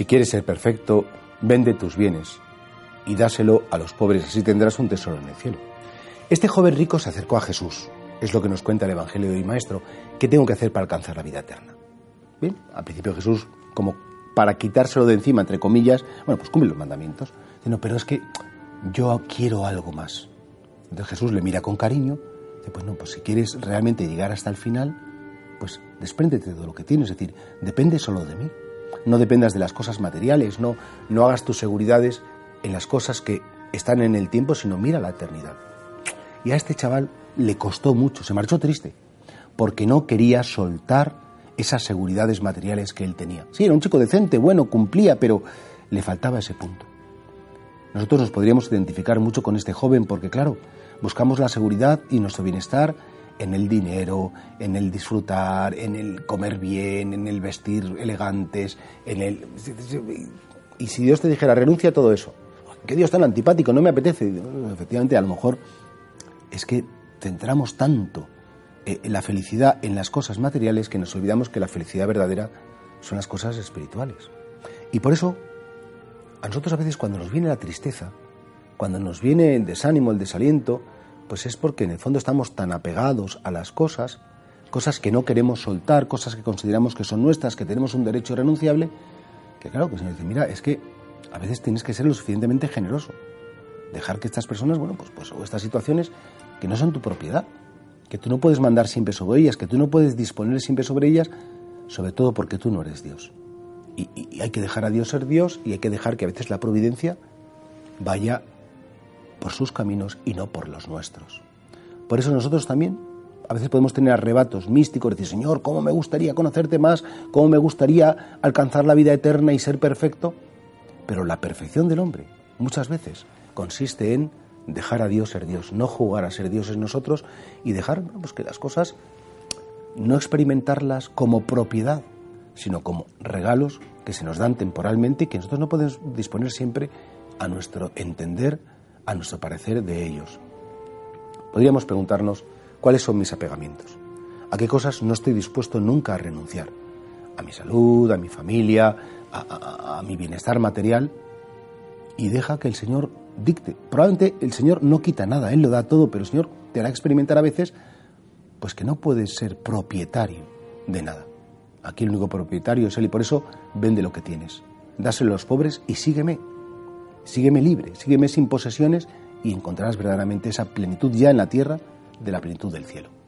Si quieres ser perfecto, vende tus bienes y dáselo a los pobres, así tendrás un tesoro en el cielo. Este joven rico se acercó a Jesús, es lo que nos cuenta el Evangelio de hoy, maestro. ¿Qué tengo que hacer para alcanzar la vida eterna? Bien, al principio Jesús, como para quitárselo de encima, entre comillas, bueno, pues cumple los mandamientos. No, pero es que yo quiero algo más. Entonces Jesús le mira con cariño, dice, pues no, pues si quieres realmente llegar hasta el final, pues despréndete de todo lo que tienes, es decir, depende solo de mí. No dependas de las cosas materiales, no, no hagas tus seguridades en las cosas que están en el tiempo, sino mira la eternidad. Y a este chaval le costó mucho, se marchó triste, porque no quería soltar esas seguridades materiales que él tenía. Sí, era un chico decente, bueno, cumplía, pero le faltaba ese punto. Nosotros nos podríamos identificar mucho con este joven porque, claro, buscamos la seguridad y nuestro bienestar en el dinero, en el disfrutar, en el comer bien, en el vestir elegantes, en el... Y si Dios te dijera, renuncia a todo eso, que Dios tan antipático, no me apetece, efectivamente, a lo mejor es que centramos tanto eh, la felicidad en las cosas materiales que nos olvidamos que la felicidad verdadera son las cosas espirituales. Y por eso, a nosotros a veces cuando nos viene la tristeza, cuando nos viene el desánimo, el desaliento, pues es porque en el fondo estamos tan apegados a las cosas, cosas que no queremos soltar, cosas que consideramos que son nuestras, que tenemos un derecho irrenunciable, que claro, que se nos dice, mira, es que a veces tienes que ser lo suficientemente generoso, dejar que estas personas, bueno, pues, pues o estas situaciones que no son tu propiedad, que tú no puedes mandar siempre sobre ellas, que tú no puedes disponer siempre sobre ellas, sobre todo porque tú no eres Dios. Y, hay que dejar a Dios ser Dios y hay que dejar que a veces la providencia vaya por sus caminos y no por los nuestros. Por eso nosotros también a veces podemos tener arrebatos místicos, decir, Señor, ¿cómo me gustaría conocerte más? ¿Cómo me gustaría alcanzar la vida eterna y ser perfecto? Pero la perfección del hombre muchas veces consiste en dejar a Dios ser Dios, no jugar a ser dioses nosotros y dejar pues que las cosas no experimentarlas como propiedad, sino como regalos que se nos dan temporalmente y que nosotros no podemos disponer siempre a nuestro entender, a nuestro parecer de ellos. Podríamos preguntarnos cuáles son mis apegamientos, a qué cosas no estoy dispuesto nunca a renunciar, a mi salud, a mi familia, a, mi bienestar material, y deja que el Señor dicte. Probablemente el Señor no quita nada, Él lo da todo, pero el Señor te hará experimentar a veces pues que no puedes ser propietario de nada. Aquí el único propietario es Él y por eso vende lo que tienes. Dáselo a los pobres y sígueme. Sígueme libre, sígueme sin posesiones y encontrarás verdaderamente esa plenitud ya en la tierra de la plenitud del cielo.